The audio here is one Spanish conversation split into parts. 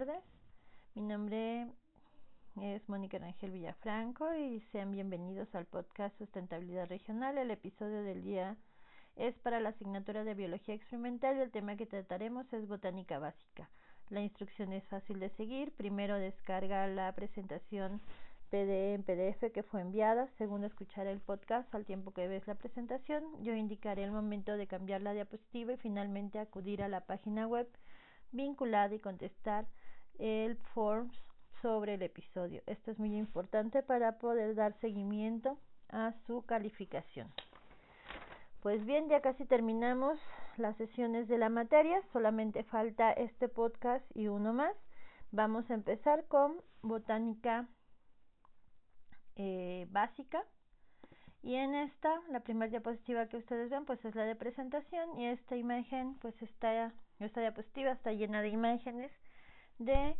tardes. Mi nombre es Mónica Rangel Villafranco y sean bienvenidos al podcast Sustentabilidad Regional. El episodio del día es para la asignatura de Biología Experimental y el tema que trataremos es Botánica Básica. La instrucción es fácil de seguir. Primero descarga la presentación PD en PDF que fue enviada. Segundo, escuchar el podcast al tiempo que ves la presentación. Yo indicaré el momento de cambiar la diapositiva y finalmente acudir a la página web vinculada y contestar el forms sobre el episodio. Esto es muy importante para poder dar seguimiento a su calificación. Pues bien, ya casi terminamos las sesiones de la materia, solamente falta este podcast y uno más. Vamos a empezar con botánica eh, básica. Y en esta, la primera diapositiva que ustedes ven, pues es la de presentación y esta imagen, pues está, esta diapositiva está llena de imágenes de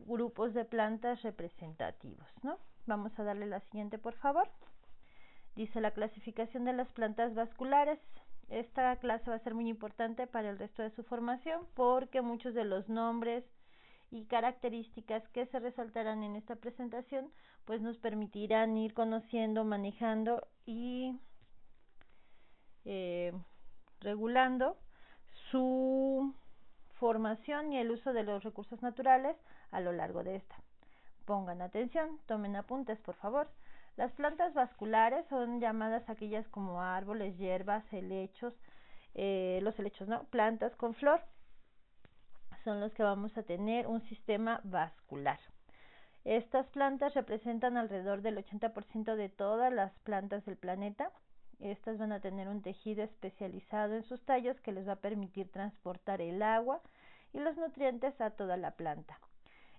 grupos de plantas representativos, ¿no? Vamos a darle la siguiente, por favor. Dice la clasificación de las plantas vasculares. Esta clase va a ser muy importante para el resto de su formación porque muchos de los nombres y características que se resaltarán en esta presentación pues nos permitirán ir conociendo, manejando y eh, regulando su formación y el uso de los recursos naturales a lo largo de esta. Pongan atención, tomen apuntes, por favor. Las plantas vasculares son llamadas aquellas como árboles, hierbas, helechos, eh, los helechos, ¿no? Plantas con flor son los que vamos a tener un sistema vascular. Estas plantas representan alrededor del 80% de todas las plantas del planeta. Estas van a tener un tejido especializado en sus tallos que les va a permitir transportar el agua y los nutrientes a toda la planta.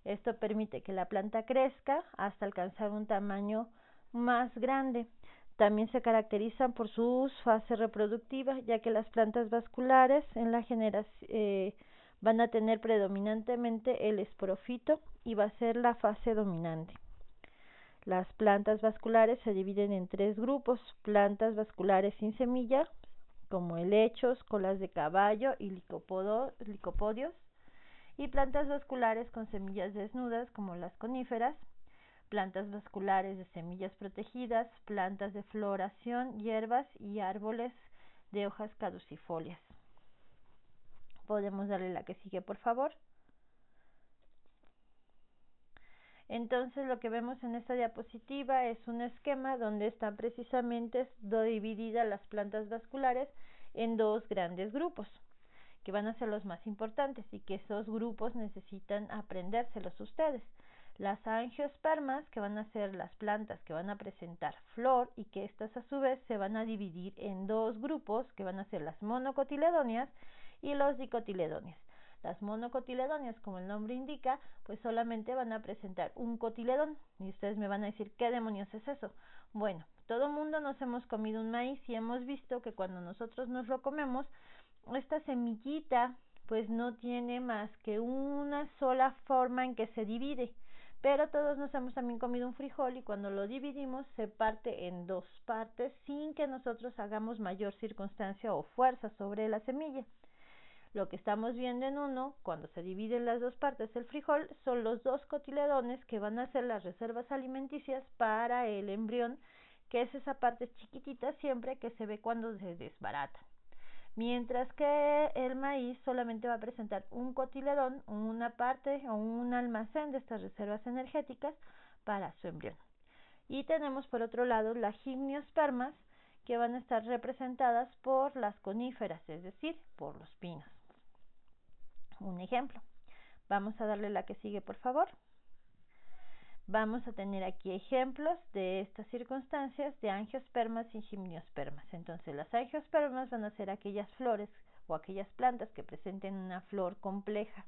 Esto permite que la planta crezca hasta alcanzar un tamaño más grande. También se caracterizan por sus fases reproductivas, ya que las plantas vasculares en la generación eh, van a tener predominantemente el esporofito y va a ser la fase dominante. Las plantas vasculares se dividen en tres grupos, plantas vasculares sin semilla, como helechos, colas de caballo y licopodios, y plantas vasculares con semillas desnudas, como las coníferas, plantas vasculares de semillas protegidas, plantas de floración, hierbas y árboles de hojas caducifolias. Podemos darle la que sigue, por favor. Entonces lo que vemos en esta diapositiva es un esquema donde están precisamente divididas las plantas vasculares en dos grandes grupos, que van a ser los más importantes y que esos grupos necesitan aprendérselos ustedes. Las angiospermas, que van a ser las plantas que van a presentar flor y que estas a su vez se van a dividir en dos grupos, que van a ser las monocotiledóneas y los dicotiledóneas. Las monocotiledóneas, como el nombre indica, pues solamente van a presentar un cotiledón. Y ustedes me van a decir, ¿qué demonios es eso? Bueno, todo mundo nos hemos comido un maíz y hemos visto que cuando nosotros nos lo comemos, esta semillita pues no tiene más que una sola forma en que se divide. Pero todos nos hemos también comido un frijol y cuando lo dividimos se parte en dos partes sin que nosotros hagamos mayor circunstancia o fuerza sobre la semilla. Lo que estamos viendo en uno, cuando se dividen las dos partes del frijol, son los dos cotiledones que van a ser las reservas alimenticias para el embrión, que es esa parte chiquitita siempre que se ve cuando se desbarata. Mientras que el maíz solamente va a presentar un cotiledón, una parte o un almacén de estas reservas energéticas para su embrión. Y tenemos por otro lado las gimniospermas que van a estar representadas por las coníferas, es decir, por los pinos un ejemplo. Vamos a darle la que sigue, por favor. Vamos a tener aquí ejemplos de estas circunstancias de angiospermas y gimniospermas. Entonces, las angiospermas van a ser aquellas flores o aquellas plantas que presenten una flor compleja,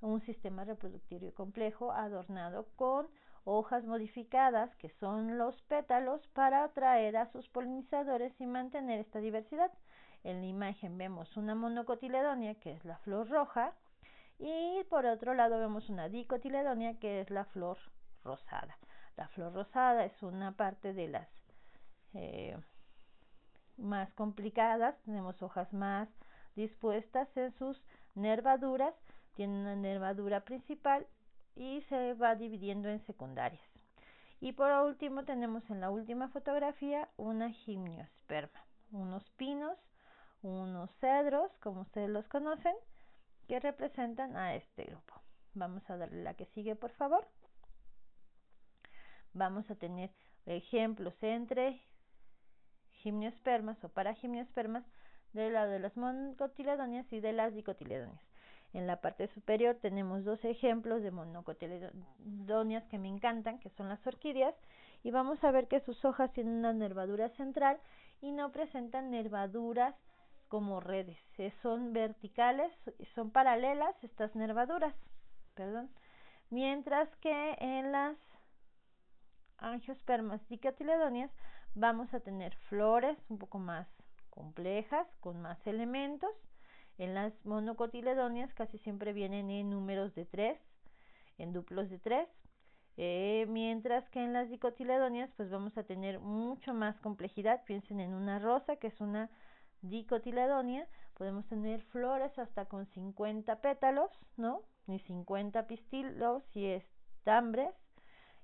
un sistema reproductivo complejo adornado con hojas modificadas, que son los pétalos, para atraer a sus polinizadores y mantener esta diversidad. En la imagen vemos una monocotiledonia, que es la flor roja, y por otro lado vemos una dicotiledonia, que es la flor rosada. La flor rosada es una parte de las eh, más complicadas, tenemos hojas más dispuestas en sus nervaduras tiene una nervadura principal y se va dividiendo en secundarias. Y por último tenemos en la última fotografía una gimnosperma, unos pinos, unos cedros, como ustedes los conocen, que representan a este grupo. Vamos a darle la que sigue, por favor. Vamos a tener ejemplos entre gimnospermas o paragimnospermas del lado de las monocotiledóneas y de las dicotiledóneas. En la parte superior tenemos dos ejemplos de monocotiledóneas que me encantan, que son las orquídeas, y vamos a ver que sus hojas tienen una nervadura central y no presentan nervaduras como redes, son verticales, son paralelas estas nervaduras, perdón, mientras que en las angiospermas dicotiledóneas vamos a tener flores un poco más complejas, con más elementos. En las monocotiledóneas casi siempre vienen en números de 3, en duplos de 3, eh, mientras que en las dicotiledóneas pues vamos a tener mucho más complejidad. Piensen en una rosa que es una dicotiledonia, podemos tener flores hasta con 50 pétalos, ¿no? Y 50 pistilos y estambres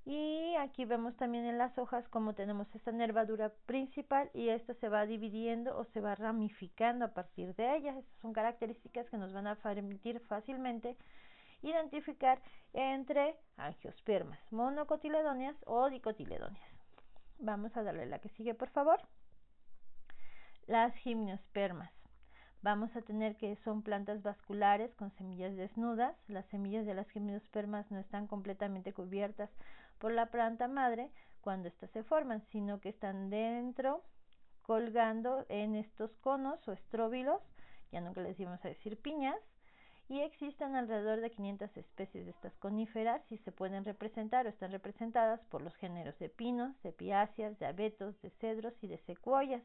y aquí vemos también en las hojas como tenemos esta nervadura principal y esta se va dividiendo o se va ramificando a partir de ella. Estas son características que nos van a permitir fácilmente identificar entre angiospermas monocotiledóneas o dicotiledóneas. Vamos a darle la que sigue, por favor. Las gimnospermas vamos a tener que son plantas vasculares con semillas desnudas. Las semillas de las gimnospermas no están completamente cubiertas por la planta madre cuando éstas se forman, sino que están dentro colgando en estos conos o estróbilos, ya que les íbamos a decir piñas, y existen alrededor de 500 especies de estas coníferas y se pueden representar o están representadas por los géneros de pinos, de piáceas, de abetos, de cedros y de secuoyas.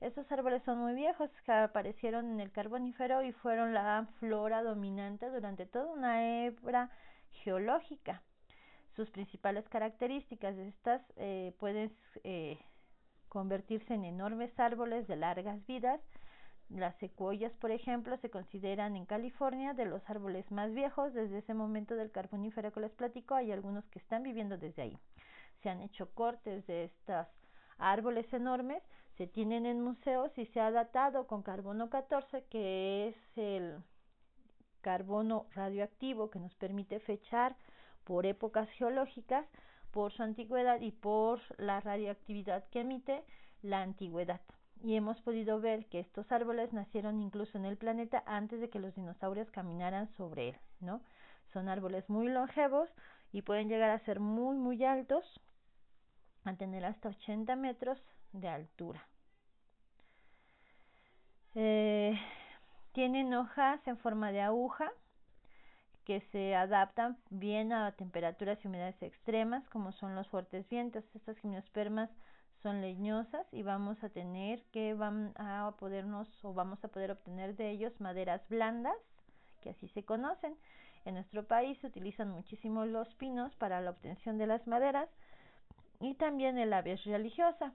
Estos árboles son muy viejos, que aparecieron en el Carbonífero y fueron la flora dominante durante toda una hebra geológica. Sus principales características estas eh, pueden eh, convertirse en enormes árboles de largas vidas. Las secuoyas, por ejemplo, se consideran en California de los árboles más viejos. Desde ese momento del Carbonífero que les platico, hay algunos que están viviendo desde ahí. Se han hecho cortes de estos árboles enormes se tienen en museos y se ha datado con carbono 14, que es el carbono radioactivo que nos permite fechar por épocas geológicas, por su antigüedad y por la radioactividad que emite la antigüedad. Y hemos podido ver que estos árboles nacieron incluso en el planeta antes de que los dinosaurios caminaran sobre él, ¿no? Son árboles muy longevos y pueden llegar a ser muy, muy altos, a tener hasta 80 metros de altura. Eh, tienen hojas en forma de aguja que se adaptan bien a temperaturas y humedades extremas como son los fuertes vientos. Estas gimnospermas son leñosas y vamos a tener que van a podernos o vamos a poder obtener de ellos maderas blandas que así se conocen. En nuestro país se utilizan muchísimo los pinos para la obtención de las maderas y también el ave religiosa.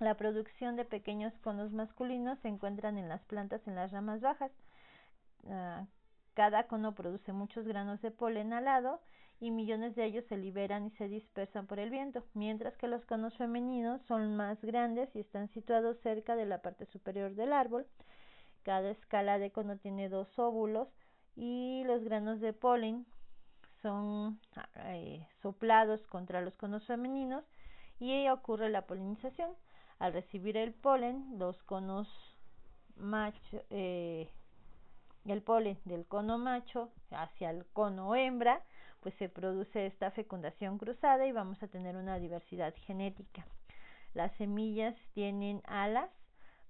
La producción de pequeños conos masculinos se encuentran en las plantas en las ramas bajas. Ah, cada cono produce muchos granos de polen alado y millones de ellos se liberan y se dispersan por el viento, mientras que los conos femeninos son más grandes y están situados cerca de la parte superior del árbol. Cada escala de cono tiene dos óvulos y los granos de polen son eh, soplados contra los conos femeninos y ocurre la polinización. Al recibir el polen, los conos macho, eh, el polen del cono macho hacia el cono hembra, pues se produce esta fecundación cruzada y vamos a tener una diversidad genética. Las semillas tienen alas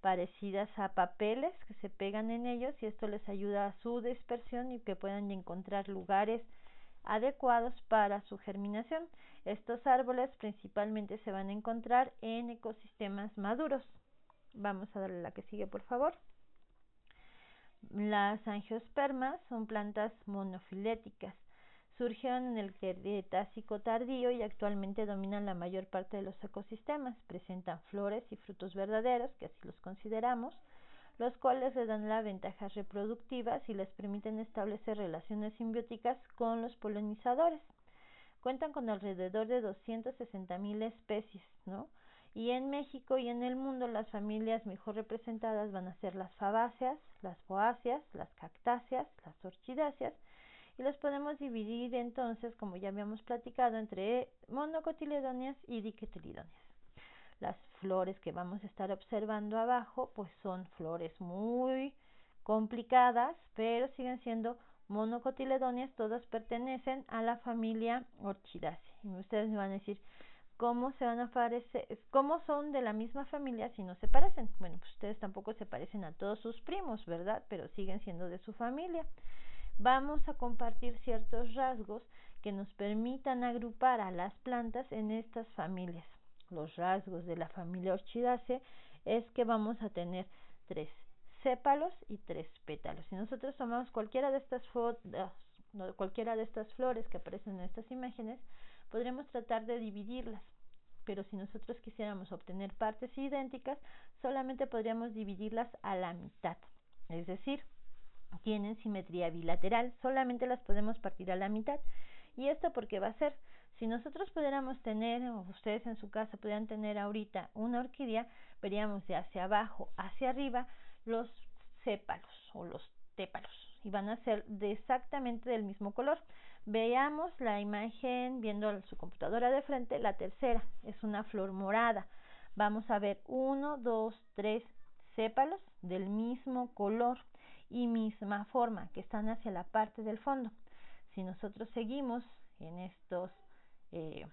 parecidas a papeles que se pegan en ellos y esto les ayuda a su dispersión y que puedan encontrar lugares adecuados para su germinación. Estos árboles principalmente se van a encontrar en ecosistemas maduros. Vamos a darle la que sigue, por favor. Las angiospermas son plantas monofiléticas. Surgieron en el Cretácico tardío y actualmente dominan la mayor parte de los ecosistemas. Presentan flores y frutos verdaderos, que así los consideramos. los cuales le dan las ventajas reproductivas y les permiten establecer relaciones simbióticas con los polinizadores. Cuentan con alrededor de 260 mil especies, ¿no? Y en México y en el mundo las familias mejor representadas van a ser las fabáceas, las boáceas, las cactáceas, las orchidáceas y las podemos dividir entonces, como ya habíamos platicado, entre monocotiledóneas y dicotiledóneas. Las flores que vamos a estar observando abajo, pues son flores muy complicadas, pero siguen siendo monocotiledóneas, todas pertenecen a la familia Orchidaceae. Y ustedes me van a decir, ¿cómo se van a parecer? ¿Cómo son de la misma familia si no se parecen? Bueno, pues ustedes tampoco se parecen a todos sus primos, ¿verdad? Pero siguen siendo de su familia. Vamos a compartir ciertos rasgos que nos permitan agrupar a las plantas en estas familias. Los rasgos de la familia Orchidaceae es que vamos a tener tres sépalos y tres pétalos. Si nosotros tomamos cualquiera de estas cualquiera de estas flores que aparecen en estas imágenes, podremos tratar de dividirlas. Pero si nosotros quisiéramos obtener partes idénticas, solamente podríamos dividirlas a la mitad. Es decir, tienen simetría bilateral, solamente las podemos partir a la mitad. ¿Y esto porque va a ser? Si nosotros pudiéramos tener, o ustedes en su casa pudieran tener ahorita una orquídea, veríamos de hacia abajo hacia arriba los sépalos o los tépalos y van a ser de exactamente del mismo color. Veamos la imagen viendo su computadora de frente, la tercera es una flor morada. Vamos a ver uno, dos, tres sépalos del mismo color y misma forma que están hacia la parte del fondo. Si nosotros seguimos en estos eh,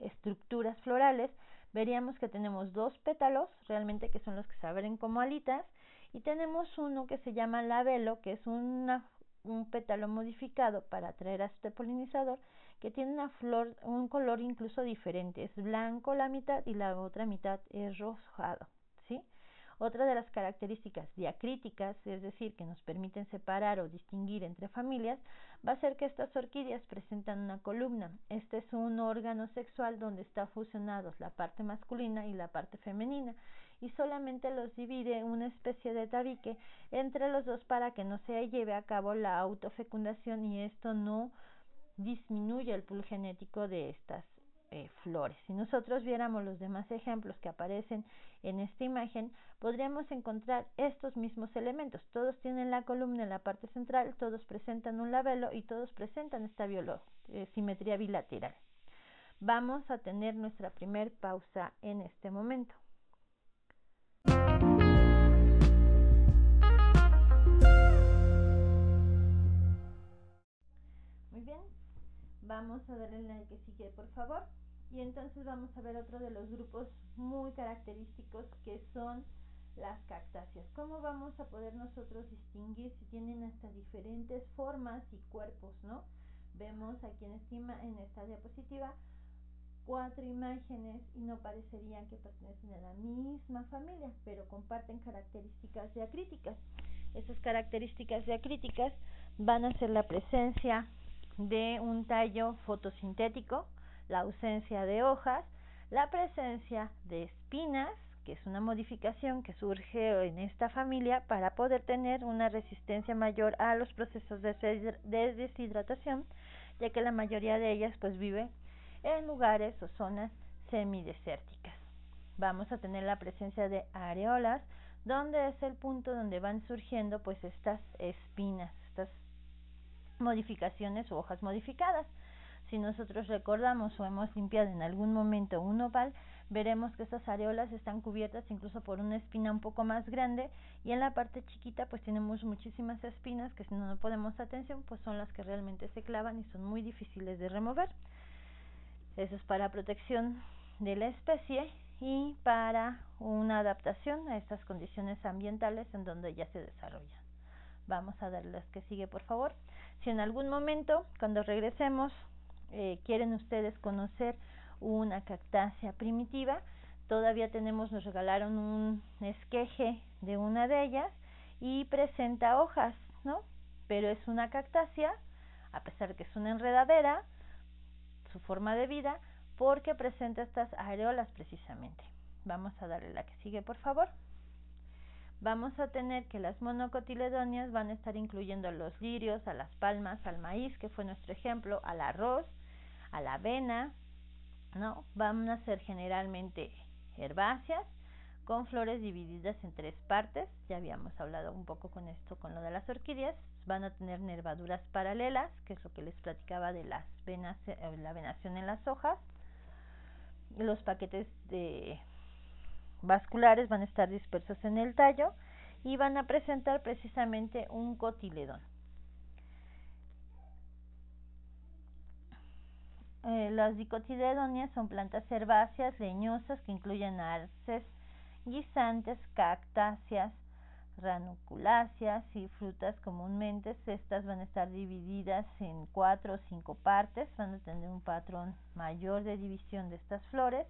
estructuras florales, veríamos que tenemos dos pétalos, realmente que son los que se abren como alitas, y tenemos uno que se llama labelo, que es una, un pétalo modificado para atraer a este polinizador, que tiene una flor, un color incluso diferente, es blanco la mitad y la otra mitad es rosado, ¿sí? Otra de las características diacríticas, es decir, que nos permiten separar o distinguir entre familias, va a ser que estas orquídeas presentan una columna. Este es un órgano sexual donde están fusionados la parte masculina y la parte femenina y solamente los divide una especie de tabique entre los dos para que no se lleve a cabo la autofecundación y esto no disminuye el pool genético de estas eh, flores. Si nosotros viéramos los demás ejemplos que aparecen en esta imagen, podríamos encontrar estos mismos elementos. Todos tienen la columna en la parte central, todos presentan un labelo y todos presentan esta eh, simetría bilateral. Vamos a tener nuestra primer pausa en este momento. Vamos a darle la que sigue por favor y entonces vamos a ver otro de los grupos muy característicos que son las cactáceas. ¿Cómo vamos a poder nosotros distinguir si tienen hasta diferentes formas y cuerpos, no? Vemos aquí en, estima, en esta diapositiva cuatro imágenes y no parecerían que pertenecen a la misma familia, pero comparten características diacríticas. Esas características diacríticas van a ser la presencia de un tallo fotosintético, la ausencia de hojas, la presencia de espinas, que es una modificación que surge en esta familia para poder tener una resistencia mayor a los procesos de deshidratación, ya que la mayoría de ellas pues vive en lugares o zonas semidesérticas. Vamos a tener la presencia de areolas, donde es el punto donde van surgiendo pues estas espinas, modificaciones o hojas modificadas. Si nosotros recordamos o hemos limpiado en algún momento un opal, veremos que estas areolas están cubiertas incluso por una espina un poco más grande y en la parte chiquita pues tenemos muchísimas espinas que si no ponemos atención pues son las que realmente se clavan y son muy difíciles de remover. Eso es para protección de la especie y para una adaptación a estas condiciones ambientales en donde ya se desarrollan. Vamos a dar las que sigue, por favor. Si en algún momento, cuando regresemos, eh, quieren ustedes conocer una cactácea primitiva, todavía tenemos, nos regalaron un esqueje de una de ellas y presenta hojas, ¿no? Pero es una cactácea, a pesar que es una enredadera, su forma de vida porque presenta estas areolas precisamente. Vamos a darle la que sigue, por favor. Vamos a tener que las monocotiledóneas van a estar incluyendo los lirios, a las palmas, al maíz, que fue nuestro ejemplo, al arroz, a la avena, ¿no? Van a ser generalmente herbáceas con flores divididas en tres partes, ya habíamos hablado un poco con esto con lo de las orquídeas, van a tener nervaduras paralelas, que es lo que les platicaba de las venas, eh, la venación en las hojas, los paquetes de vasculares van a estar dispersos en el tallo y van a presentar precisamente un cotiledón. Eh, las dicotiledonias son plantas herbáceas leñosas que incluyen arces, guisantes, cactáceas, ranunculáceas y frutas comúnmente. Estas van a estar divididas en cuatro o cinco partes, van a tener un patrón mayor de división de estas flores.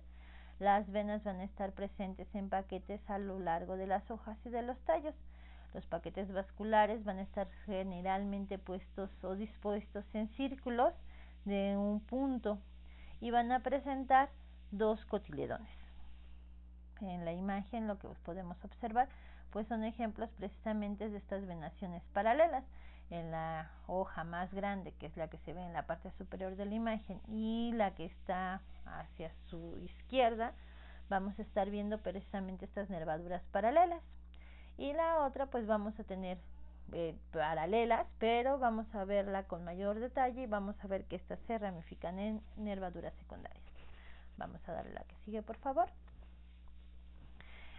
Las venas van a estar presentes en paquetes a lo largo de las hojas y de los tallos. Los paquetes vasculares van a estar generalmente puestos o dispuestos en círculos de un punto y van a presentar dos cotiledones. En la imagen lo que podemos observar pues son ejemplos precisamente de estas venaciones paralelas. En la hoja más grande, que es la que se ve en la parte superior de la imagen, y la que está hacia su izquierda, vamos a estar viendo precisamente estas nervaduras paralelas. Y la otra, pues vamos a tener eh, paralelas, pero vamos a verla con mayor detalle y vamos a ver que estas se ramifican en nervaduras secundarias. Vamos a darle la que sigue, por favor.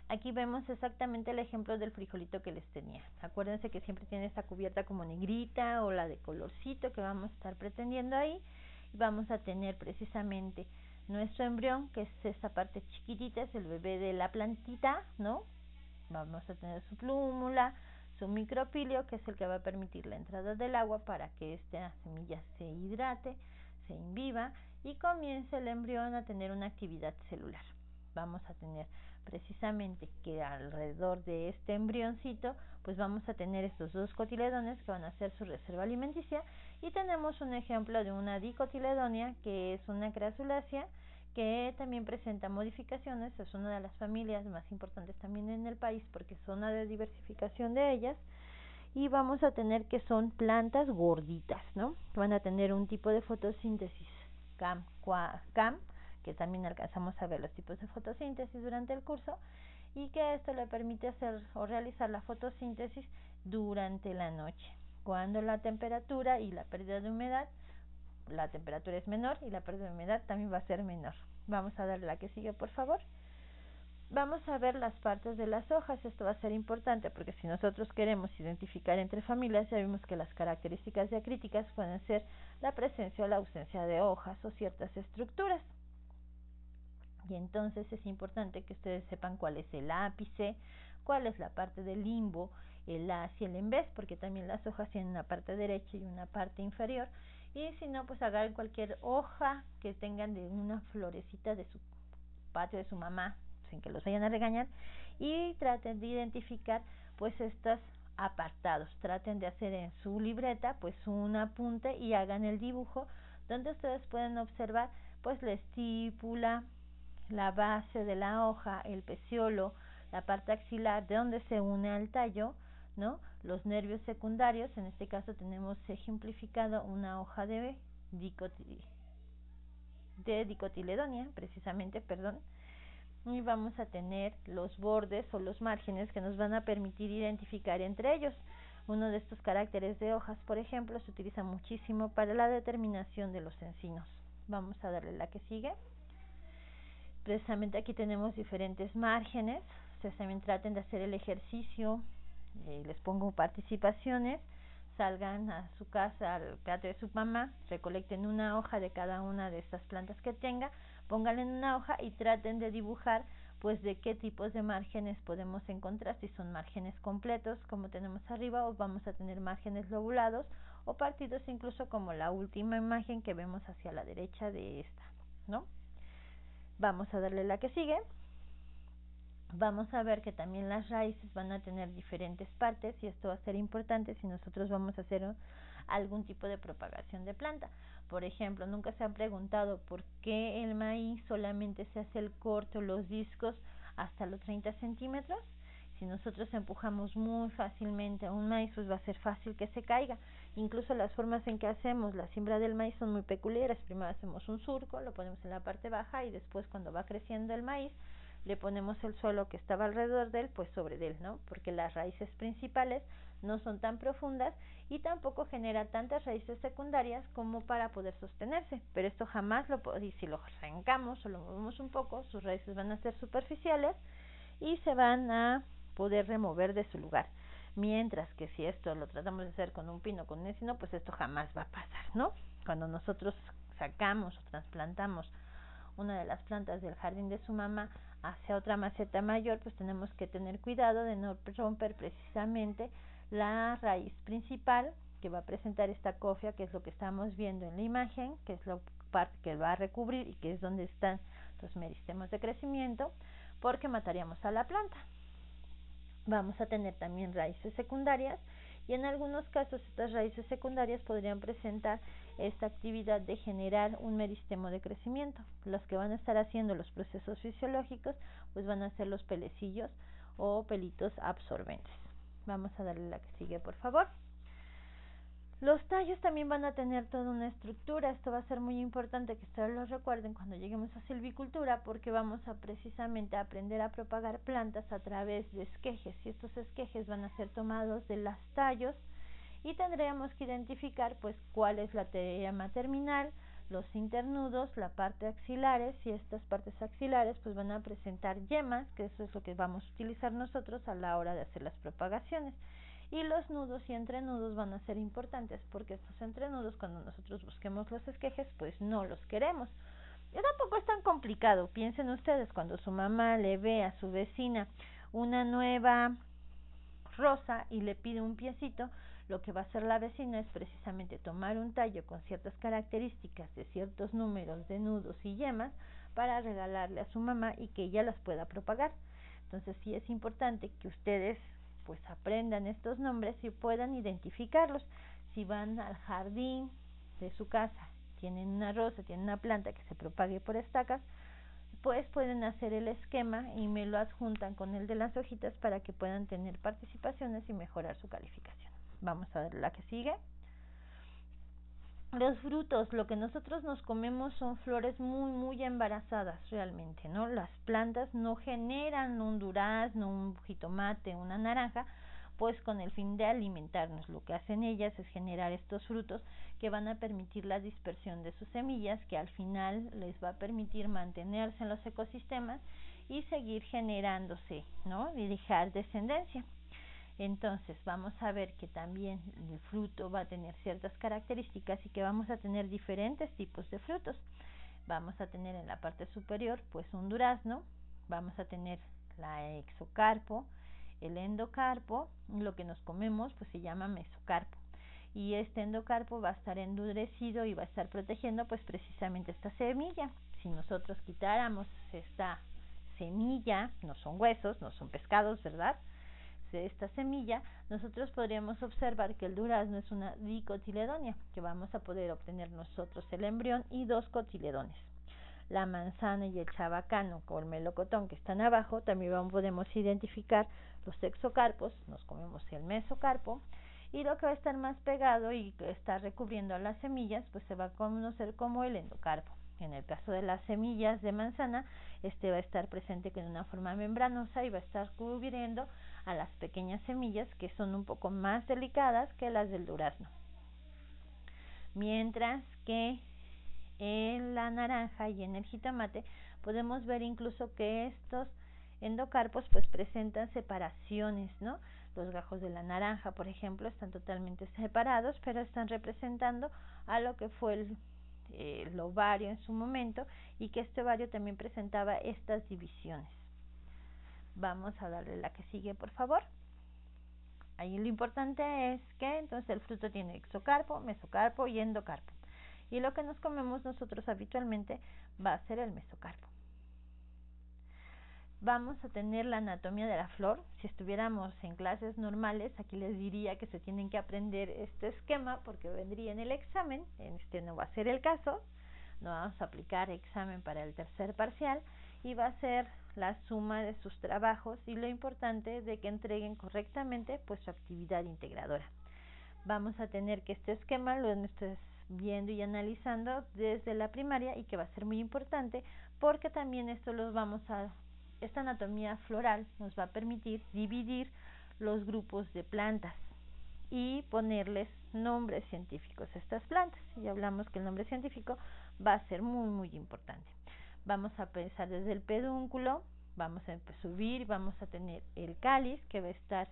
Aquí vemos exactamente el ejemplo del frijolito que les tenía. Acuérdense que siempre tiene esta cubierta como negrita o la de colorcito que vamos a estar pretendiendo ahí. Y vamos a tener precisamente nuestro embrión, que es esta parte chiquitita, es el bebé de la plantita, ¿no? Vamos a tener su plúmula, su micropilio, que es el que va a permitir la entrada del agua para que esta semilla se hidrate, se inviva y comience el embrión a tener una actividad celular. Vamos a tener precisamente que alrededor de este embrioncito pues vamos a tener estos dos cotiledones que van a ser su reserva alimenticia y tenemos un ejemplo de una dicotiledonia que es una crasulácea que también presenta modificaciones, es una de las familias más importantes también en el país porque es zona de diversificación de ellas y vamos a tener que son plantas gorditas, ¿no? Van a tener un tipo de fotosíntesis CAM, CAM que también alcanzamos a ver los tipos de fotosíntesis durante el curso y que esto le permite hacer o realizar la fotosíntesis durante la noche, cuando la temperatura y la pérdida de humedad, la temperatura es menor y la pérdida de humedad también va a ser menor. Vamos a darle la que sigue, por favor. Vamos a ver las partes de las hojas. Esto va a ser importante porque si nosotros queremos identificar entre familias, ya vimos que las características diacríticas pueden ser la presencia o la ausencia de hojas o ciertas estructuras. Y entonces es importante que ustedes sepan cuál es el ápice, cuál es la parte del limbo, el as y el vez, porque también las hojas tienen una parte derecha y una parte inferior. Y si no, pues agarren cualquier hoja que tengan de una florecita de su patio de su mamá, sin que los vayan a regañar, y traten de identificar pues estos apartados. Traten de hacer en su libreta pues un apunte y hagan el dibujo donde ustedes pueden observar pues la estípula, la base de la hoja, el peciolo, la parte axilar, de donde se une al tallo, ¿no? Los nervios secundarios, en este caso tenemos ejemplificado una hoja de, de dicotiledonia, precisamente, perdón, y vamos a tener los bordes o los márgenes que nos van a permitir identificar entre ellos. Uno de estos caracteres de hojas, por ejemplo, se utiliza muchísimo para la determinación de los encinos. Vamos a darle la que sigue precisamente aquí tenemos diferentes márgenes. Ustedes también traten de hacer el ejercicio. Eh, les pongo participaciones. Salgan a su casa, al patio de su mamá, recolecten una hoja de cada una de estas plantas que tenga, pónganla en una hoja y traten de dibujar pues de qué tipos de márgenes podemos encontrar, si son márgenes completos como tenemos arriba o vamos a tener márgenes lobulados o partidos incluso como la última imagen que vemos hacia la derecha de esta, ¿no? Vamos a darle la que sigue. Vamos a ver que también las raíces van a tener diferentes partes y esto va a ser importante si nosotros vamos a hacer algún tipo de propagación de planta. Por ejemplo, nunca se han preguntado por qué el maíz solamente se hace el corto, los discos hasta los 30 centímetros. Si nosotros empujamos muy fácilmente un maíz, pues va a ser fácil que se caiga. Incluso las formas en que hacemos la siembra del maíz son muy peculiares. Primero hacemos un surco, lo ponemos en la parte baja y después cuando va creciendo el maíz, le ponemos el suelo que estaba alrededor de él, pues sobre él, ¿no? Porque las raíces principales no son tan profundas y tampoco genera tantas raíces secundarias como para poder sostenerse. Pero esto jamás lo y si lo arrancamos o lo movemos un poco, sus raíces van a ser superficiales y se van a poder remover de su lugar. Mientras que si esto lo tratamos de hacer con un pino, con un encino, pues esto jamás va a pasar, ¿no? Cuando nosotros sacamos o trasplantamos una de las plantas del jardín de su mamá hacia otra maceta mayor, pues tenemos que tener cuidado de no romper precisamente la raíz principal que va a presentar esta cofia, que es lo que estamos viendo en la imagen, que es la parte que va a recubrir y que es donde están los meristemos de crecimiento, porque mataríamos a la planta. Vamos a tener también raíces secundarias y en algunos casos estas raíces secundarias podrían presentar esta actividad de generar un meristemo de crecimiento. Los que van a estar haciendo los procesos fisiológicos pues van a ser los pelecillos o pelitos absorbentes. Vamos a darle la que sigue, por favor. Los tallos también van a tener toda una estructura, esto va a ser muy importante que ustedes lo recuerden cuando lleguemos a silvicultura porque vamos a precisamente aprender a propagar plantas a través de esquejes y estos esquejes van a ser tomados de los tallos y tendríamos que identificar pues cuál es la llama terminal, los internudos, la parte axilares y estas partes axilares pues van a presentar yemas, que eso es lo que vamos a utilizar nosotros a la hora de hacer las propagaciones y los nudos y entrenudos van a ser importantes porque estos entrenudos cuando nosotros busquemos los esquejes pues no los queremos. Y tampoco es tan complicado. Piensen ustedes cuando su mamá le ve a su vecina una nueva rosa y le pide un piecito, lo que va a hacer la vecina es precisamente tomar un tallo con ciertas características de ciertos números de nudos y yemas para regalarle a su mamá y que ella las pueda propagar. Entonces sí es importante que ustedes pues aprendan estos nombres y puedan identificarlos. Si van al jardín de su casa, tienen una rosa, tienen una planta que se propague por estacas, pues pueden hacer el esquema y me lo adjuntan con el de las hojitas para que puedan tener participaciones y mejorar su calificación. Vamos a ver la que sigue. Los frutos, lo que nosotros nos comemos son flores muy, muy embarazadas realmente, ¿no? Las plantas no generan un durazno, un jitomate, una naranja, pues con el fin de alimentarnos. Lo que hacen ellas es generar estos frutos que van a permitir la dispersión de sus semillas, que al final les va a permitir mantenerse en los ecosistemas y seguir generándose, ¿no? Y dejar descendencia. Entonces vamos a ver que también el fruto va a tener ciertas características y que vamos a tener diferentes tipos de frutos. Vamos a tener en la parte superior pues un durazno, vamos a tener la exocarpo, el endocarpo, lo que nos comemos pues se llama mesocarpo. Y este endocarpo va a estar endurecido y va a estar protegiendo pues precisamente esta semilla. Si nosotros quitáramos esta semilla, no son huesos, no son pescados, ¿verdad? De esta semilla, nosotros podríamos observar que el durazno es una dicotiledonia, que vamos a poder obtener nosotros el embrión y dos cotiledones. La manzana y el chabacano o el melocotón que están abajo, también podemos identificar los exocarpos, nos comemos el mesocarpo, y lo que va a estar más pegado y que está recubriendo a las semillas, pues se va a conocer como el endocarpo. En el caso de las semillas de manzana, este va a estar presente con una forma membranosa y va a estar cubriendo a las pequeñas semillas que son un poco más delicadas que las del durazno. Mientras que en la naranja y en el jitomate podemos ver incluso que estos endocarpos pues presentan separaciones, ¿no? Los gajos de la naranja, por ejemplo, están totalmente separados, pero están representando a lo que fue el, el ovario en su momento y que este ovario también presentaba estas divisiones. Vamos a darle la que sigue, por favor. Ahí lo importante es que entonces el fruto tiene exocarpo, mesocarpo y endocarpo. Y lo que nos comemos nosotros habitualmente va a ser el mesocarpo. Vamos a tener la anatomía de la flor. Si estuviéramos en clases normales, aquí les diría que se tienen que aprender este esquema porque vendría en el examen. Este no va a ser el caso. No vamos a aplicar examen para el tercer parcial y va a ser la suma de sus trabajos y lo importante de que entreguen correctamente pues su actividad integradora. Vamos a tener que este esquema lo estés viendo y analizando desde la primaria y que va a ser muy importante porque también esto los vamos a esta anatomía floral nos va a permitir dividir los grupos de plantas y ponerles nombres científicos a estas plantas. Y hablamos que el nombre científico va a ser muy muy importante. Vamos a pensar desde el pedúnculo, vamos a subir, vamos a tener el cáliz que va a estar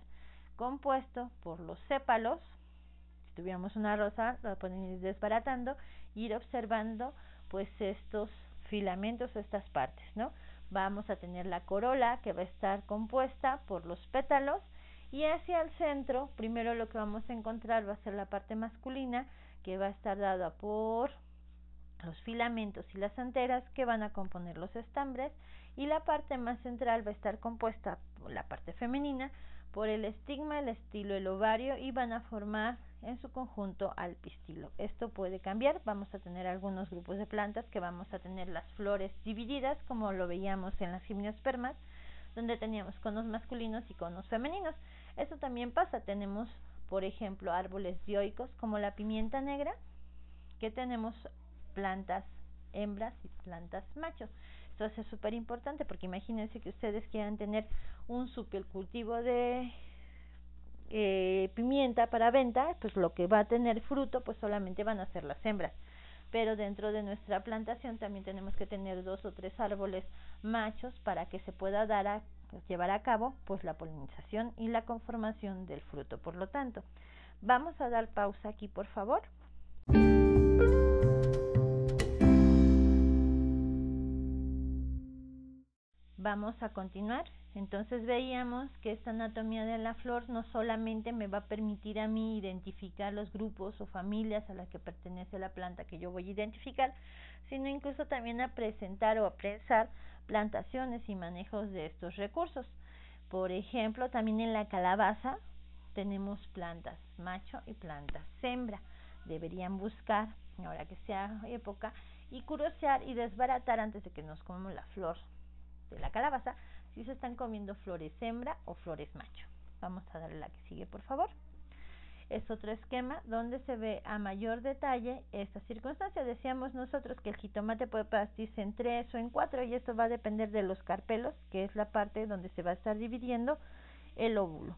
compuesto por los sépalos. Si tuviéramos una rosa, lo pueden ir desbaratando, ir observando pues estos filamentos, estas partes, ¿no? Vamos a tener la corola que va a estar compuesta por los pétalos y hacia el centro, primero lo que vamos a encontrar va a ser la parte masculina que va a estar dada por los filamentos y las anteras que van a componer los estambres y la parte más central va a estar compuesta por la parte femenina por el estigma, el estilo, el ovario y van a formar en su conjunto al pistilo. Esto puede cambiar, vamos a tener algunos grupos de plantas que vamos a tener las flores divididas como lo veíamos en las gimnospermas donde teníamos conos masculinos y conos femeninos. Eso también pasa, tenemos por ejemplo árboles dioicos como la pimienta negra que tenemos plantas hembras y plantas machos. Esto es súper importante porque imagínense que ustedes quieran tener un cultivo de eh, pimienta para venta, pues lo que va a tener fruto pues solamente van a ser las hembras. Pero dentro de nuestra plantación también tenemos que tener dos o tres árboles machos para que se pueda dar a pues, llevar a cabo pues la polinización y la conformación del fruto. Por lo tanto, vamos a dar pausa aquí, por favor. Vamos a continuar. Entonces veíamos que esta anatomía de la flor no solamente me va a permitir a mí identificar los grupos o familias a las que pertenece la planta que yo voy a identificar, sino incluso también a presentar o a pensar plantaciones y manejos de estos recursos. Por ejemplo, también en la calabaza tenemos plantas macho y plantas hembra. Deberían buscar, ahora que sea época, y curiosear y desbaratar antes de que nos comamos la flor de la calabaza si se están comiendo flores hembra o flores macho. Vamos a darle la que sigue, por favor. Es otro esquema donde se ve a mayor detalle esta circunstancia. Decíamos nosotros que el jitomate puede partirse en tres o en cuatro y esto va a depender de los carpelos, que es la parte donde se va a estar dividiendo el óvulo.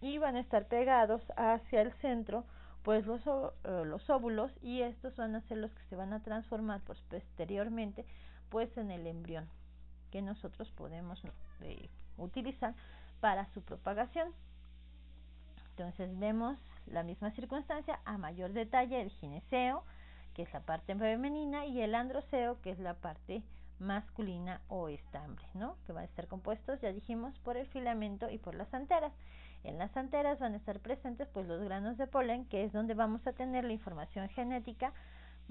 Y van a estar pegados hacia el centro pues los, eh, los óvulos y estos van a ser los que se van a transformar pues posteriormente pues en el embrión que nosotros podemos eh, utilizar para su propagación. Entonces vemos la misma circunstancia a mayor detalle el gineceo, que es la parte femenina, y el androceo, que es la parte masculina o estambre, ¿no? Que van a estar compuestos, ya dijimos, por el filamento y por las anteras. En las anteras van a estar presentes pues los granos de polen, que es donde vamos a tener la información genética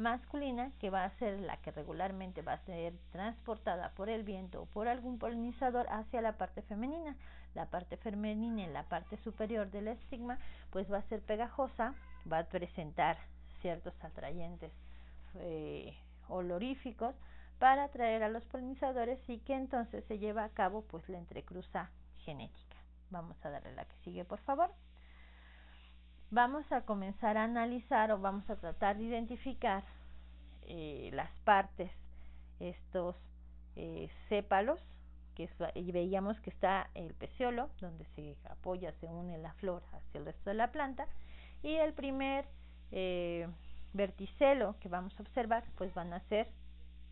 masculina que va a ser la que regularmente va a ser transportada por el viento o por algún polinizador hacia la parte femenina. La parte femenina en la parte superior del estigma pues va a ser pegajosa, va a presentar ciertos atrayentes eh, oloríficos para atraer a los polinizadores y que entonces se lleva a cabo pues la entrecruza genética. Vamos a darle la que sigue por favor vamos a comenzar a analizar o vamos a tratar de identificar eh, las partes, estos eh, sépalos, que y veíamos que está el peciolo, donde se apoya, se une la flor hacia el resto de la planta, y el primer eh, verticelo que vamos a observar, pues van a ser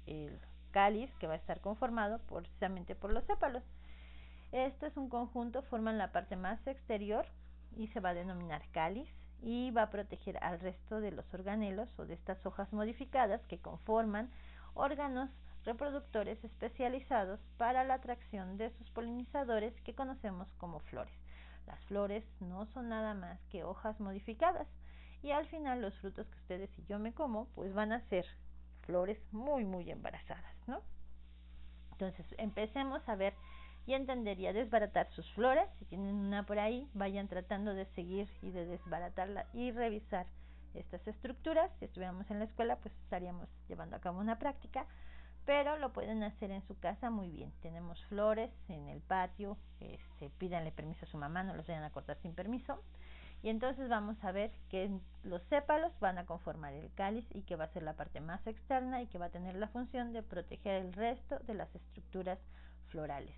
el cáliz, que va a estar conformado precisamente por los sépalos. Este es un conjunto, forman la parte más exterior y se va a denominar cáliz y va a proteger al resto de los organelos o de estas hojas modificadas que conforman órganos reproductores especializados para la atracción de sus polinizadores que conocemos como flores. Las flores no son nada más que hojas modificadas y al final los frutos que ustedes y yo me como pues van a ser flores muy muy embarazadas, ¿no? Entonces empecemos a ver y entender y a desbaratar sus flores. Si tienen una por ahí, vayan tratando de seguir y de desbaratarla y revisar estas estructuras. Si estuviéramos en la escuela, pues estaríamos llevando a cabo una práctica. pero lo pueden hacer en su casa muy bien. Tenemos flores en el patio, este, pídanle permiso a su mamá, no los vayan a cortar sin permiso. Y entonces vamos a ver que los sépalos van a conformar el cáliz y que va a ser la parte más externa y que va a tener la función de proteger el resto de las estructuras florales.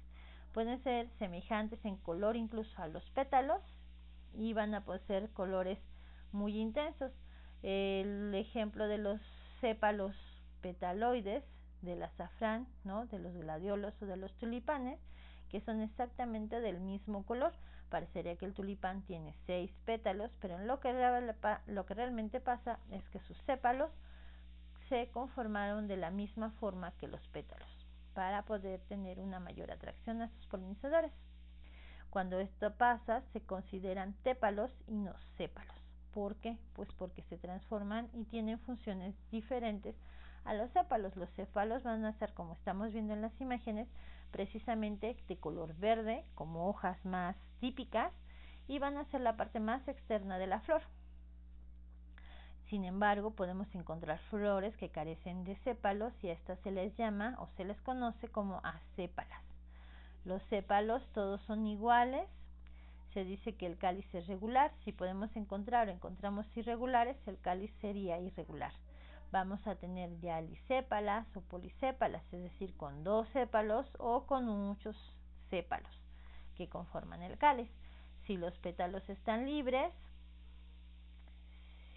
Pueden ser semejantes en color incluso a los pétalos y van a poseer colores muy intensos. El ejemplo de los sépalos petaloides del azafrán, ¿no? de los gladiolos o de los tulipanes, que son exactamente del mismo color. Parecería que el tulipán tiene seis pétalos, pero lo que, lo que realmente pasa es que sus sépalos se conformaron de la misma forma que los pétalos, para poder tener una mayor atracción a sus polinizadores. Cuando esto pasa, se consideran tépalos y no sépalos. ¿Por qué? Pues porque se transforman y tienen funciones diferentes a los sépalos. Los céfalos van a ser, como estamos viendo en las imágenes, precisamente de color verde, como hojas más típicas, y van a ser la parte más externa de la flor. Sin embargo, podemos encontrar flores que carecen de sépalos y a estas se les llama o se les conoce como acépalas. Los sépalos todos son iguales. Se dice que el cáliz es regular. Si podemos encontrar o encontramos irregulares, el cáliz sería irregular vamos a tener ya lisépalas o polisépalas, es decir, con dos sépalos o con muchos sépalos que conforman el cáliz. Si los pétalos están libres,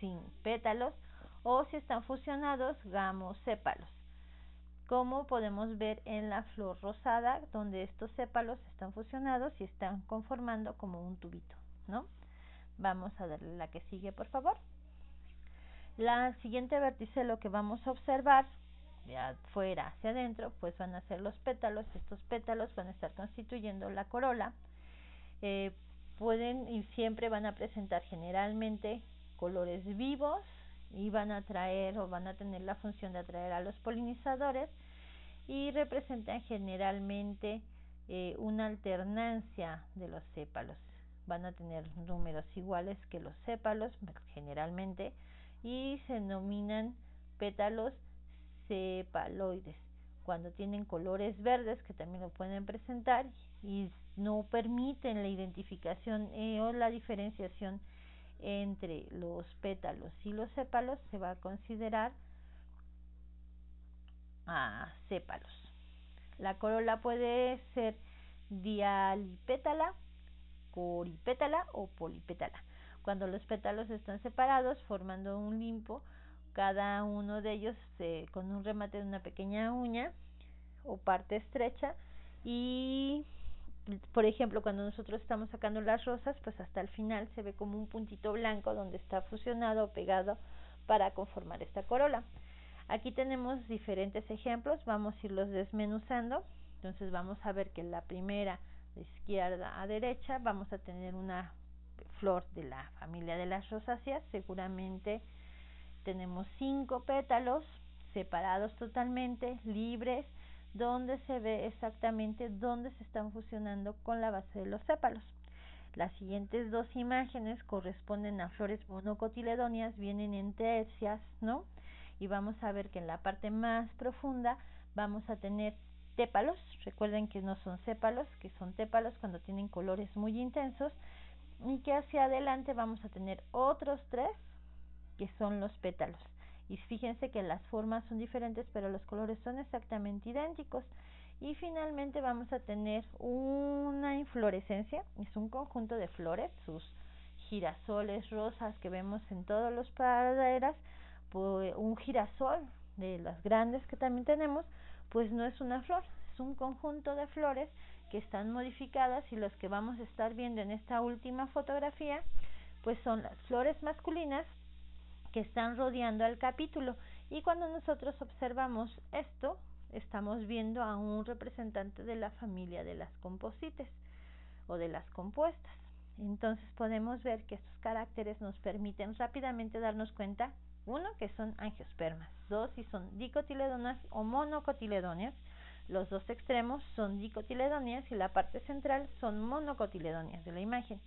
sin pétalos, o si están fusionados, gamosépalos. Como podemos ver en la flor rosada, donde estos sépalos están fusionados y están conformando como un tubito, ¿no? Vamos a darle la que sigue, por favor. La siguiente vértice lo que vamos a observar de afuera hacia adentro, pues van a ser los pétalos. Estos pétalos van a estar constituyendo la corola. Eh, pueden y siempre van a presentar generalmente colores vivos y van a atraer o van a tener la función de atraer a los polinizadores y representan generalmente eh, una alternancia de los sépalos. Van a tener números iguales que los sépalos generalmente y se denominan pétalos cepaloides cuando tienen colores verdes que también lo pueden presentar y no permiten la identificación eh, o la diferenciación entre los pétalos y los sépalos se va a considerar a sépalos. La corola puede ser dialipétala, coripétala o polipétala. Cuando los pétalos están separados formando un limpo, cada uno de ellos con un remate de una pequeña uña o parte estrecha y por ejemplo cuando nosotros estamos sacando las rosas pues hasta el final se ve como un puntito blanco donde está fusionado o pegado para conformar esta corola. Aquí tenemos diferentes ejemplos vamos a irlos desmenuzando. Entonces vamos a ver que la primera de izquierda a derecha vamos a tener una flor de la familia de las rosáceas, seguramente tenemos cinco pétalos separados totalmente, libres, donde se ve exactamente dónde se están fusionando con la base de los sépalos. Las siguientes dos imágenes corresponden a flores monocotiledóneas, vienen en tercias, ¿no? Y vamos a ver que en la parte más profunda vamos a tener tépalos, recuerden que no son sépalos, que son tépalos cuando tienen colores muy intensos, y que hacia adelante vamos a tener otros tres que son los pétalos y fíjense que las formas son diferentes pero los colores son exactamente idénticos. Y finalmente vamos a tener una inflorescencia es un conjunto de flores sus girasoles rosas que vemos en todos los praderas pues un girasol de las grandes que también tenemos pues no es una flor es un conjunto de flores que están modificadas y los que vamos a estar viendo en esta última fotografía pues son las flores masculinas que están rodeando al capítulo. Y cuando nosotros observamos esto estamos viendo a un representante de la familia de las composites o de las compuestas. Entonces podemos ver que estos caracteres nos permiten rápidamente darnos cuenta uno que son angiospermas dos si son dicotiledonas o monocotiledóneas los dos extremos son dicotiledóneas y la parte central son monocotiledóneas de la imagen,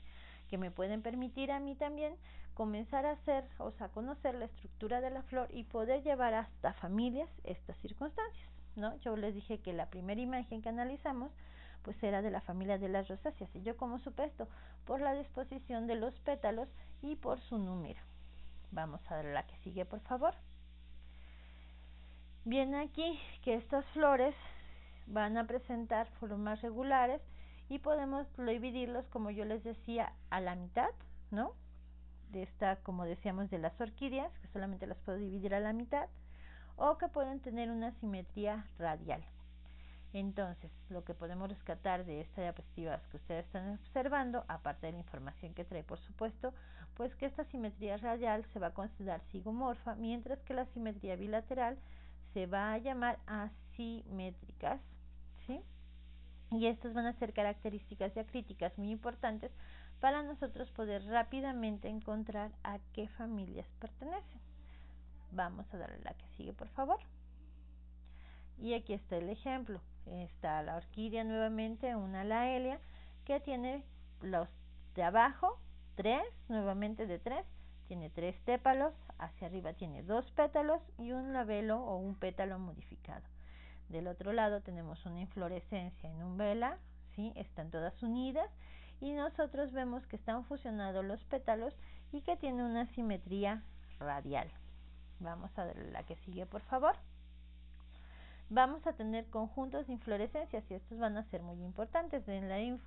que me pueden permitir a mí también comenzar a hacer, o sea, conocer la estructura de la flor y poder llevar hasta familias estas circunstancias. ¿no? Yo les dije que la primera imagen que analizamos pues era de la familia de las rosáceas. ¿Y yo cómo supe esto? Por la disposición de los pétalos y por su número. Vamos a la que sigue, por favor. Viene aquí que estas flores van a presentar formas regulares y podemos dividirlos, como yo les decía, a la mitad, ¿no? De esta, como decíamos, de las orquídeas, que solamente las puedo dividir a la mitad, o que pueden tener una simetría radial. Entonces, lo que podemos rescatar de estas diapositivas que ustedes están observando, aparte de la información que trae, por supuesto, pues que esta simetría radial se va a considerar sigomorfa, mientras que la simetría bilateral se va a llamar asimétricas, ¿sí? Y estas van a ser características diacríticas muy importantes para nosotros poder rápidamente encontrar a qué familias pertenecen. Vamos a darle la que sigue, por favor. Y aquí está el ejemplo. Está la orquídea nuevamente, una laelia, que tiene los de abajo, tres, nuevamente de tres, tiene tres tépalos, hacia arriba tiene dos pétalos y un labelo o un pétalo modificado. Del otro lado tenemos una inflorescencia en un vela, ¿sí? están todas unidas y nosotros vemos que están fusionados los pétalos y que tiene una simetría radial. Vamos a ver la que sigue, por favor vamos a tener conjuntos de inflorescencias y estos van a ser muy importantes. En la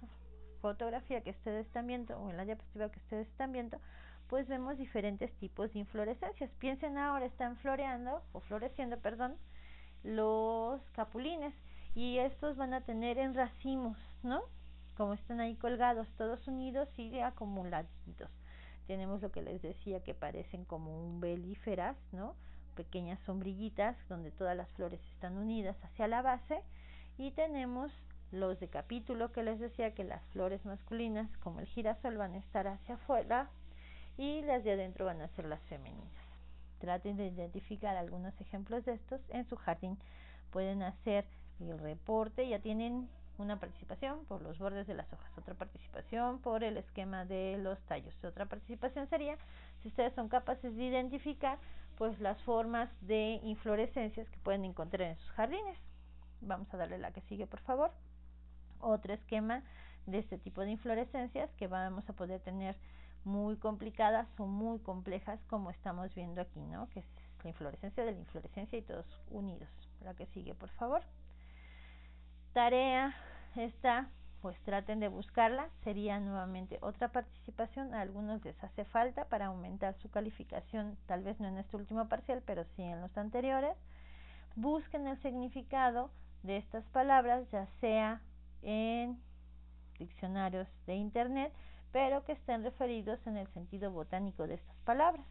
fotografía que ustedes están viendo o en la diapositiva que ustedes están viendo, pues vemos diferentes tipos de inflorescencias. Piensen ahora, están floreando o floreciendo, perdón, los capulines y estos van a tener en racimos, ¿no? Como están ahí colgados, todos unidos y acumuladitos. Tenemos lo que les decía que parecen como un belíferas, ¿no? pequeñas sombrillitas donde todas las flores están unidas hacia la base y tenemos los de capítulo que les decía que las flores masculinas como el girasol van a estar hacia afuera y las de adentro van a ser las femeninas. Traten de identificar algunos ejemplos de estos en su jardín. Pueden hacer el reporte, ya tienen una participación por los bordes de las hojas, otra participación por el esquema de los tallos, otra participación sería si ustedes son capaces de identificar pues las formas de inflorescencias que pueden encontrar en sus jardines. Vamos a darle la que sigue, por favor. Otro esquema de este tipo de inflorescencias que vamos a poder tener muy complicadas o muy complejas como estamos viendo aquí, ¿no? Que es la inflorescencia de la inflorescencia y todos unidos. La que sigue, por favor. Tarea esta pues traten de buscarla. Sería nuevamente otra participación. A algunos les hace falta para aumentar su calificación, tal vez no en este último parcial, pero sí en los anteriores. Busquen el significado de estas palabras, ya sea en diccionarios de Internet, pero que estén referidos en el sentido botánico de estas palabras.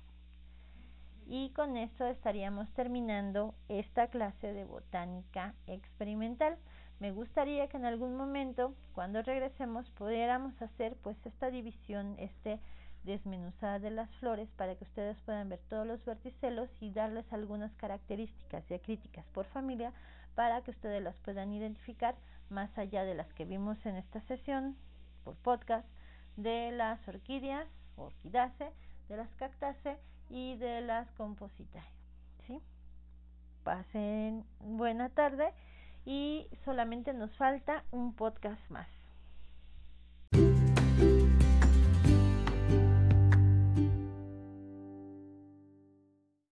Y con esto estaríamos terminando esta clase de botánica experimental. Me gustaría que en algún momento, cuando regresemos, pudiéramos hacer pues esta división, este desmenuzada de las flores para que ustedes puedan ver todos los verticelos y darles algunas características diacríticas por familia para que ustedes las puedan identificar más allá de las que vimos en esta sesión por podcast de las orquídeas, orquidaceae, de las cactáceas y de las compositae. ¿sí? Pasen buena tarde y solamente nos falta un podcast más.